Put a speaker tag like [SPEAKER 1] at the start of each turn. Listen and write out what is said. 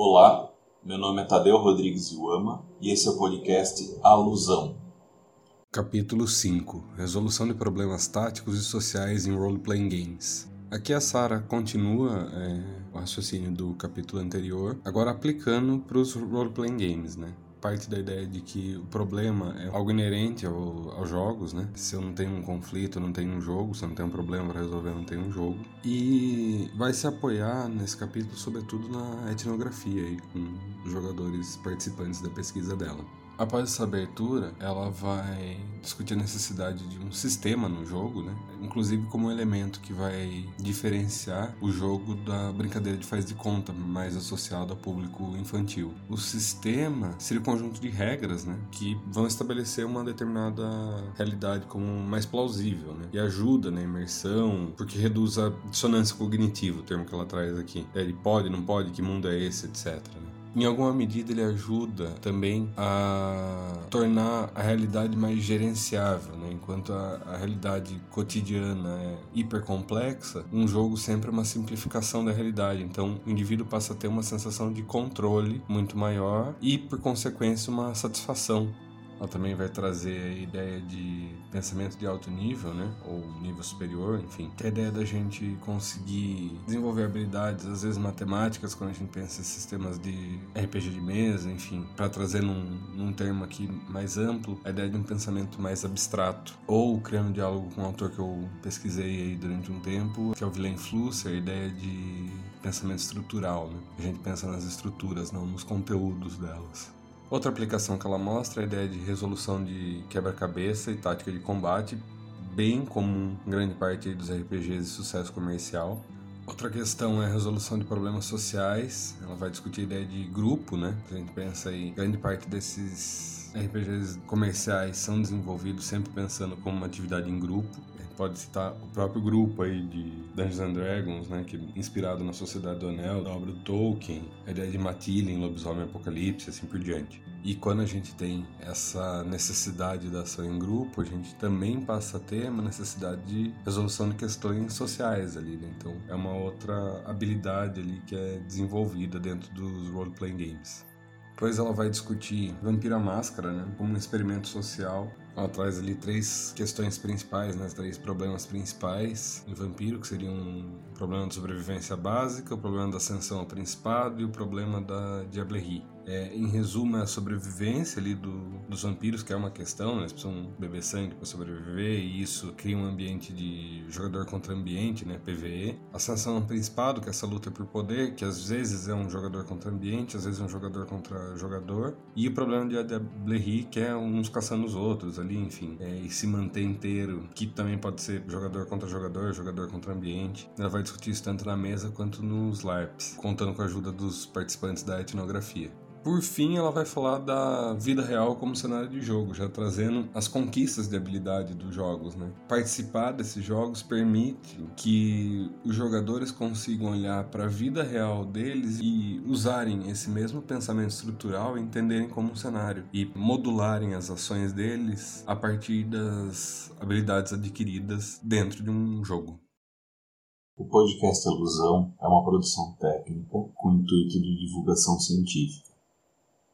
[SPEAKER 1] Olá, meu nome é Tadeu Rodrigues Iuama e esse é o podcast Alusão.
[SPEAKER 2] Capítulo 5 Resolução de problemas táticos e sociais em role-playing games. Aqui a Sara continua é, o raciocínio do capítulo anterior, agora aplicando para os role-playing games, né? Parte da ideia de que o problema é algo inerente ao, aos jogos, né? Se eu não tenho um conflito, não tenho um jogo, se eu não tenho um problema para resolver, não tenho um jogo. E vai se apoiar nesse capítulo, sobretudo, na etnografia aí, com os jogadores participantes da pesquisa dela. Após essa abertura, ela vai discutir a necessidade de um sistema no jogo, né? inclusive como um elemento que vai diferenciar o jogo da brincadeira de faz de conta, mais associado ao público infantil. O sistema seria um conjunto de regras né? que vão estabelecer uma determinada realidade como mais plausível né? e ajuda na imersão, porque reduz a dissonância cognitiva, o termo que ela traz aqui. Ele pode, não pode, que mundo é esse, etc. Né? Em alguma medida ele ajuda também a tornar a realidade mais gerenciável, né? enquanto a, a realidade cotidiana é hiper complexa, um jogo sempre é uma simplificação da realidade. Então o indivíduo passa a ter uma sensação de controle muito maior e, por consequência, uma satisfação ela também vai trazer a ideia de pensamento de alto nível, né? Ou nível superior, enfim. Que é a ideia da gente conseguir desenvolver habilidades, às vezes matemáticas, quando a gente pensa em sistemas de RPG de mesa, enfim. Para trazer num, num termo aqui mais amplo, a ideia de um pensamento mais abstrato. Ou criando um diálogo com um autor que eu pesquisei aí durante um tempo, que é o Villain Flusser, a ideia de pensamento estrutural, né? A gente pensa nas estruturas, não nos conteúdos delas. Outra aplicação que ela mostra é a ideia de resolução de quebra-cabeça e tática de combate, bem comum em grande parte dos RPGs de sucesso comercial. Outra questão é a resolução de problemas sociais. Ela vai discutir a ideia de grupo, né? A gente pensa aí, grande parte desses RPGs comerciais são desenvolvidos sempre pensando como uma atividade em grupo pode citar o próprio grupo aí de Dungeons and Dragons, né, que é inspirado na Sociedade do Anel, da obra do Tolkien, a ideia de Matillen, Lobisomem Apocalipse, assim por diante. E quando a gente tem essa necessidade da ação em grupo, a gente também passa a ter uma necessidade de resolução de questões sociais ali, né? Então é uma outra habilidade ali que é desenvolvida dentro dos role-playing games. Depois ela vai discutir Vampira Máscara, né, como um experimento social. Ela traz ali três questões principais, né, três problemas principais em Vampiro, que seriam um problema de sobrevivência básica, o problema da ascensão ao principado e o problema da Diablerie. É, em resumo, é a sobrevivência ali do, dos vampiros, que é uma questão, né? eles precisam beber sangue para sobreviver, e isso cria um ambiente de jogador contra ambiente, né? PVE. A sanção principado, que é essa luta por poder, que às vezes é um jogador contra ambiente, às vezes é um jogador contra jogador. E o problema de Adablerie, que é uns caçando os outros ali, enfim, é, e se manter inteiro, que também pode ser jogador contra jogador, jogador contra ambiente. Ela vai discutir isso tanto na mesa quanto nos LARPs, contando com a ajuda dos participantes da etnografia. Por fim, ela vai falar da vida real como cenário de jogo, já trazendo as conquistas de habilidade dos jogos. Né? Participar desses jogos permite que os jogadores consigam olhar para a vida real deles e usarem esse mesmo pensamento estrutural e entenderem como um cenário e modularem as ações deles a partir das habilidades adquiridas dentro de um jogo.
[SPEAKER 1] O podcast Alusão é uma produção técnica com intuito de divulgação científica.